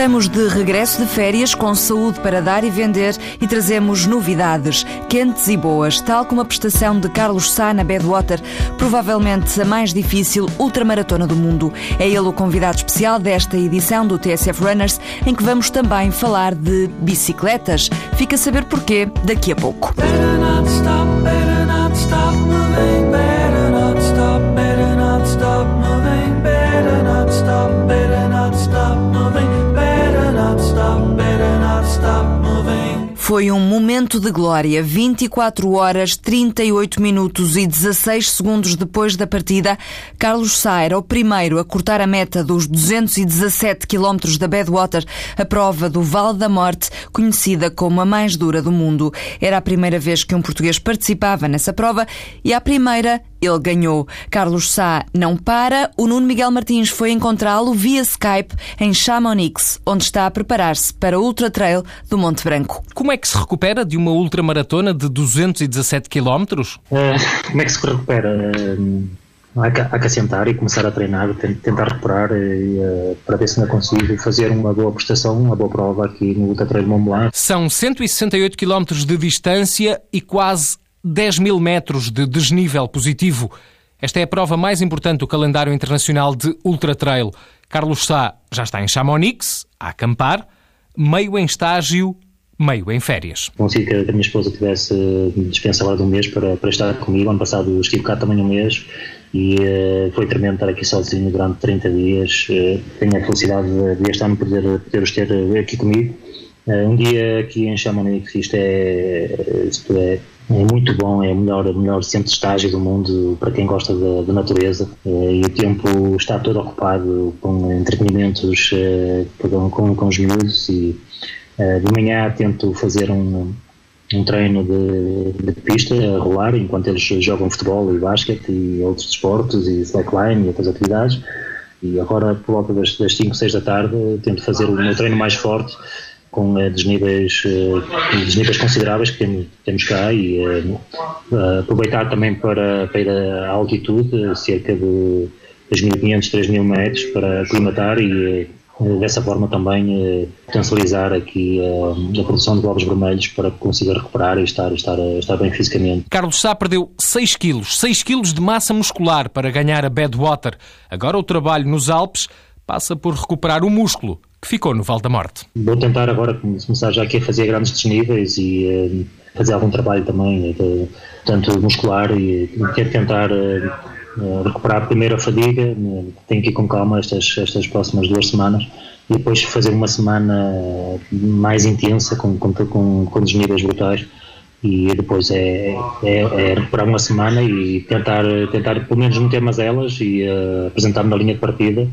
Estamos de regresso de férias com saúde para dar e vender e trazemos novidades quentes e boas, tal como a prestação de Carlos Sá na Badwater, provavelmente a mais difícil ultramaratona do mundo. É ele o convidado especial desta edição do TSF Runners, em que vamos também falar de bicicletas. Fica a saber porquê daqui a pouco. Foi um momento de glória. 24 horas, 38 minutos e 16 segundos depois da partida, Carlos Sá era o primeiro a cortar a meta dos 217 quilómetros da Badwater, a prova do Val da Morte, conhecida como a mais dura do mundo. Era a primeira vez que um português participava nessa prova e a primeira ele ganhou. Carlos Sá não para. O Nuno Miguel Martins foi encontrá-lo via Skype em Chamonix, onde está a preparar-se para o Ultra Trail do Monte Branco. Como é que se recupera de uma ultramaratona de 217 km? Uh, como é que se recupera? Uh, que assentar e começar a treinar, tentar recuperar uh, para ver se não consigo fazer uma boa prestação, uma boa prova aqui no Ultra Trail Mont Blanc. São 168 km de distância e quase 10 mil metros de desnível positivo. Esta é a prova mais importante do calendário internacional de Ultra Trail. Carlos Sá já está em Chamonix, a acampar, meio em estágio, meio em férias. Consegui que a minha esposa tivesse dispensa agora de um mês para, para estar comigo. Ano passado estive cá também um mês e uh, foi tremendo estar aqui sozinho durante 30 dias. Uh, tenho a felicidade de, este ano poder, poder os ter aqui comigo. Uh, um dia aqui em Chamonix, isto é, isto é é muito bom, é o melhor, melhor centro de estágio do mundo para quem gosta da, da natureza é, e o tempo está todo ocupado com entretenimentos é, com, com os miúdos e de manhã tento fazer um, um treino de, de, pista a rolar enquanto eles jogam futebol e basquete e outros desportos e slackline e outras atividades. E agora por volta das, das 5, 6 da tarde tento fazer o meu treino mais forte com uh, desníveis, uh, desníveis consideráveis que temos, cá e aproveitar também para, para ir à altitude, cerca de 2.500, 3.000 metros, para aclimatar e dessa forma também potencializar aqui a produção de globos vermelhos para que consiga recuperar e estar, estar, estar bem fisicamente. Carlos Sá perdeu 6 quilos, 6 quilos de massa muscular para ganhar a Badwater. Agora o trabalho nos Alpes passa por recuperar o músculo que ficou no Val da Morte. Vou tentar agora começar já aqui a fazer grandes desníveis e fazer algum trabalho também, tanto muscular e quero tentar recuperar primeiro a fadiga, tenho que ir com calma estas, estas próximas duas semanas e depois fazer uma semana mais intensa com, com, com, com desníveis brutais e depois é, é, é, recuperar uma semana e tentar, tentar pelo menos meter mais elas e uh, apresentar-me na linha de partida.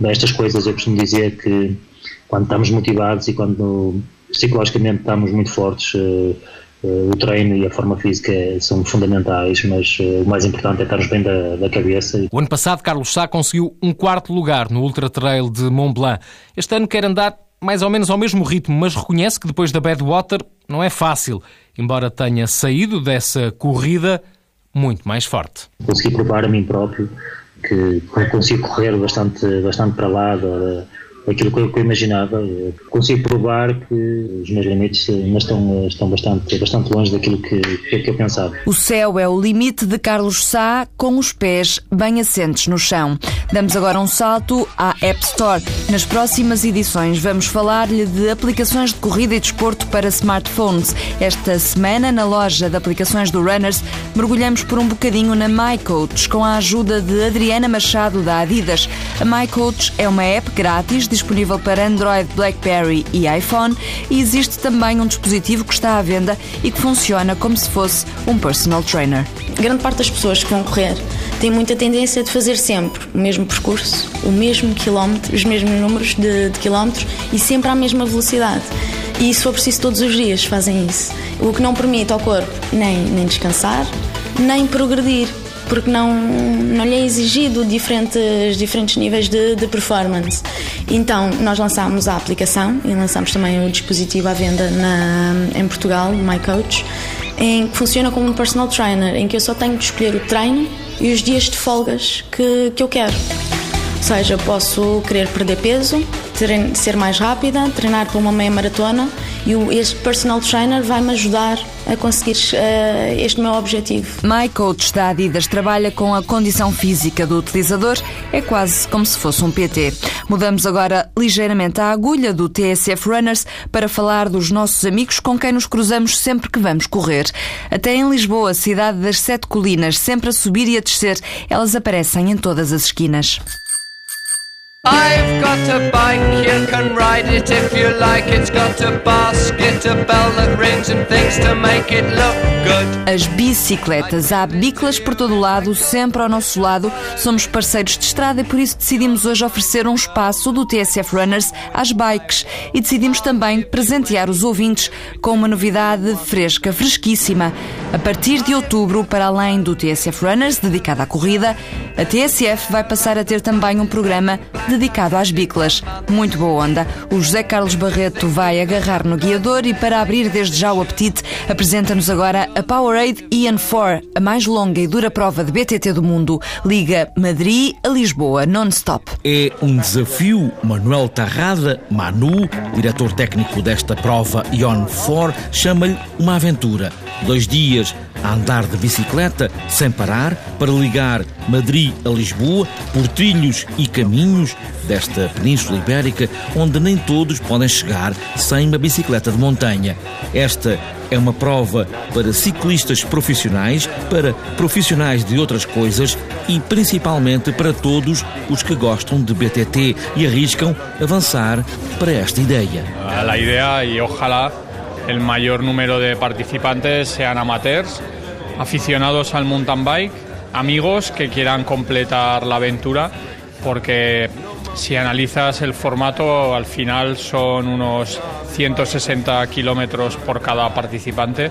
Destas coisas eu costumo dizer que quando estamos motivados e quando psicologicamente estamos muito fortes, uh, o treino e a forma física são fundamentais, mas uh, o mais importante é estarmos bem da, da, cabeça. O ano passado, Carlos Sá conseguiu um quarto lugar no Ultra Trail de Mont Blanc. Este ano quer andar mais ou menos ao mesmo ritmo, mas reconhece que depois da Badwater não é fácil, embora tenha saído dessa corrida muito mais forte. Consegui provar a mim próprio que consigo correr bastante, bastante para lá da, aquilo que eu, que eu, imaginava. Consigo provar que os meus limites ainda estão, estão bastante, bastante longe daquilo que, que eu pensava. O céu é o limite de Carlos Sá, com os pés bem assentes no chão. Damos agora um salto à App Store. Nas próximas edições vamos falar-lhe de aplicações de corrida e desporto para smartphones. Esta semana, na loja de aplicações do Runners, mergulhamos por um bocadinho na MyCoach, com a ajuda de Adriana Machado da Adidas. A MyCoach é uma app grátis disponível para Android, BlackBerry e iPhone e existe também um dispositivo que está à venda e que funciona como se fosse um personal trainer. Grande parte das pessoas que vão correr tem muita tendência de fazer sempre o mesmo percurso, o mesmo quilómetro, os mesmos números de, de quilómetros e sempre à mesma velocidade. E se for preciso todos os dias fazem isso. O que não permite ao corpo nem, nem descansar, nem progredir porque não, não lhe é exigido diferentes, diferentes níveis de, de performance. Então, nós lançámos a aplicação e lançámos também o dispositivo à venda na, em Portugal, MyCoach, em que funciona como um personal trainer, em que eu só tenho de escolher o treino e os dias de folgas que, que eu quero. Ou seja, posso querer perder peso, ser mais rápida, treinar para uma meia maratona e este personal trainer vai me ajudar a conseguir uh, este meu objetivo. My Coach da Adidas trabalha com a condição física do utilizador, é quase como se fosse um PT. Mudamos agora ligeiramente a agulha do TSF Runners para falar dos nossos amigos com quem nos cruzamos sempre que vamos correr. Até em Lisboa, cidade das sete colinas, sempre a subir e a descer, elas aparecem em todas as esquinas. I've got a bike, you can ride it if you like. It's got a basket, a bell that rings and things to make it look good. As bicicletas, há biclas por todo lado, sempre ao nosso lado. Somos parceiros de estrada e por isso decidimos hoje oferecer um espaço do TSF Runners às bikes e decidimos também presentear os ouvintes com uma novidade fresca, fresquíssima. A partir de outubro, para além do TSF Runners, dedicado à corrida, a TSF vai passar a ter também um programa dedicado às biclas. Muito boa onda. O José Carlos Barreto vai agarrar no guiador e, para abrir desde já o apetite, apresenta-nos agora a Powerade Ian 4, a mais longa e dura prova de BTT do mundo. Liga Madrid a Lisboa, non-stop. É um desafio. Manuel Tarrada, Manu, diretor técnico desta prova Ion 4, chama-lhe uma aventura. Dois dias a andar de bicicleta sem parar para ligar Madrid a Lisboa por trilhos e caminhos desta Península Ibérica onde nem todos podem chegar sem uma bicicleta de montanha. Esta é uma prova para ciclistas profissionais, para profissionais de outras coisas e principalmente para todos os que gostam de BTT e arriscam avançar para esta ideia. A ideia e ojalá el mayor número de participantes sean amateurs, aficionados al mountain bike, amigos que quieran completar la aventura, porque si analizas el formato, al final son unos 160 kilómetros por cada participante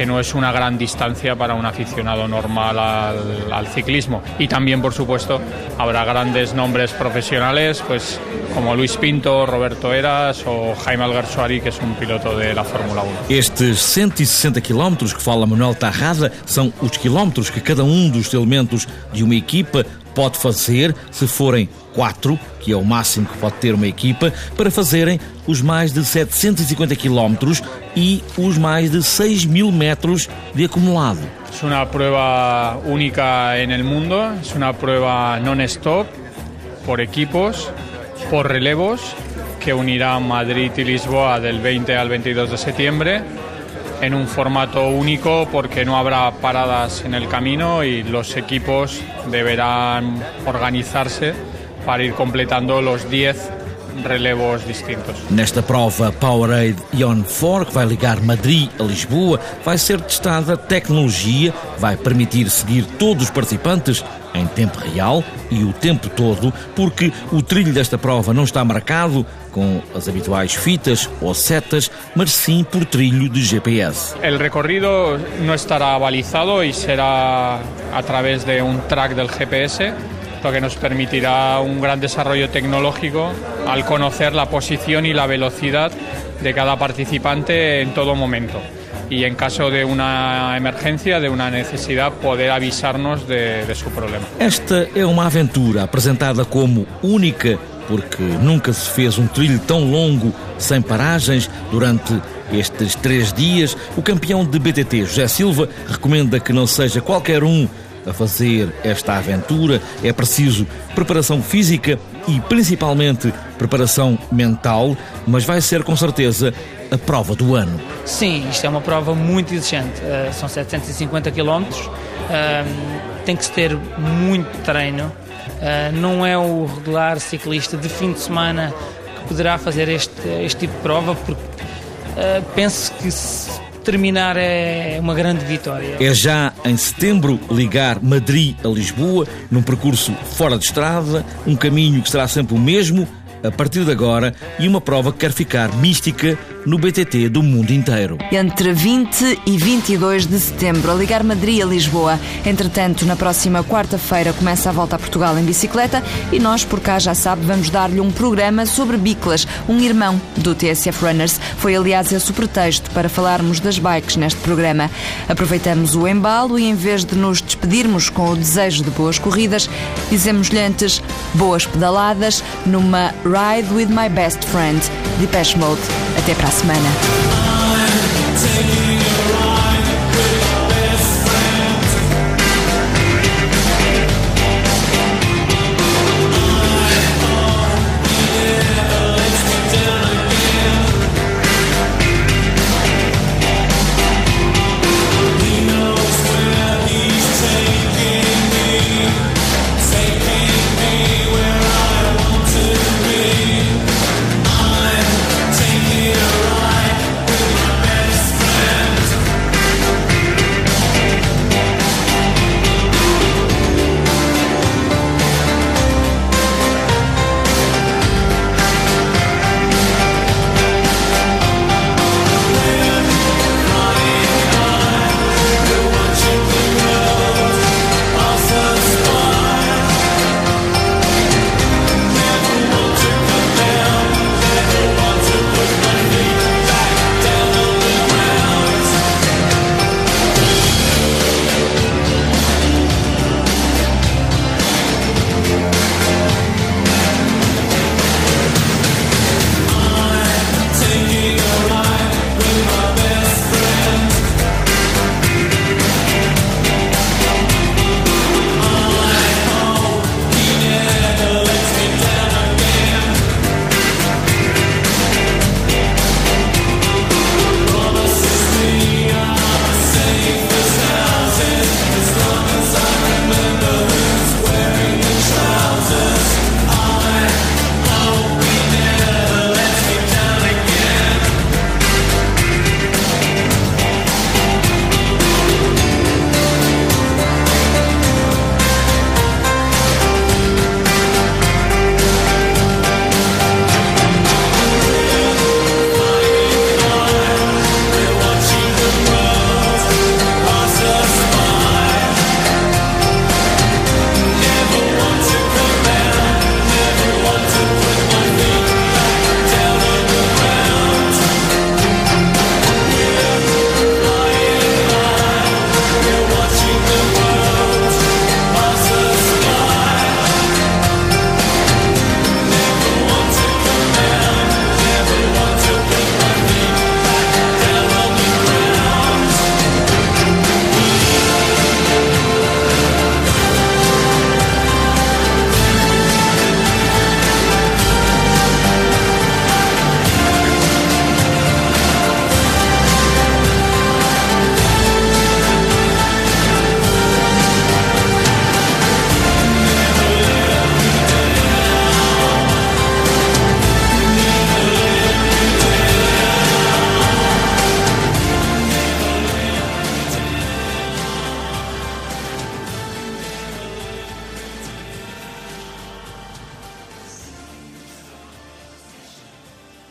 que no es una gran distancia para un aficionado normal al, ciclismo. Y también, por supuesto, habrá grandes nombres profesionales, pues como Luis Pinto, Roberto Eras o Jaime Alguersuari, que es un piloto de la Fórmula 1. Estes 160 quilómetros que fala Manuel Tarrada são os quilómetros que cada um dos elementos de uma equipa pode fazer se forem quatro, que é o máximo que pode ter uma equipa, para fazerem os mais de 750 quilómetros e os mais de 6 mil metros de acumulado. É uma prova única no mundo, é uma prova non-stop, por equipos, por relevos, que unirá Madrid y Lisboa del 20 al 22 de septiembre en un formato único porque no habrá paradas en el camino y los equipos deberán organizarse para ir completando los 10 relevos distintos. Nesta prova Powerade Ion 4, que vai ligar Madrid a Lisboa, vai ser testada tecnologia que vai permitir seguir todos os participantes em tempo real e o tempo todo, porque o trilho desta prova não está marcado com as habituais fitas ou setas, mas sim por trilho de GPS. O recorrido não estará balizado e será a través de um track del GPS lo que nos permitirá un gran desarrollo tecnológico al conocer la posición y la velocidad de cada participante en todo momento y en caso de una emergencia, de una necesidad, poder avisarnos de, de su problema. Esta é uma aventura apresentada como única porque nunca se fez um trilho tão longo sem paragens durante estes três dias. O campeão de BTT, José Silva, recomenda que não seja qualquer um a fazer esta aventura. É preciso preparação física e principalmente preparação mental, mas vai ser com certeza a prova do ano. Sim, isto é uma prova muito exigente. Uh, são 750 km, uh, tem que se ter muito treino. Uh, não é o regular ciclista de fim de semana que poderá fazer este, este tipo de prova, porque uh, penso que se terminar é uma grande vitória. É já em setembro ligar Madrid a Lisboa, num percurso fora de estrada, um caminho que será sempre o mesmo a partir de agora e uma prova que quer ficar mística no BTT do mundo inteiro. Entre 20 e 22 de setembro, a ligar Madrid a Lisboa. Entretanto, na próxima quarta-feira começa a volta a Portugal em bicicleta e nós, por cá já sabe, vamos dar-lhe um programa sobre biclas, um irmão do TSF Runners. Foi, aliás, esse o pretexto para falarmos das bikes neste programa. Aproveitamos o embalo e, em vez de nos despedirmos com o desejo de boas corridas, dizemos-lhe antes boas pedaladas numa Ride with My Best Friend, Depeche Mode. Até para a semana.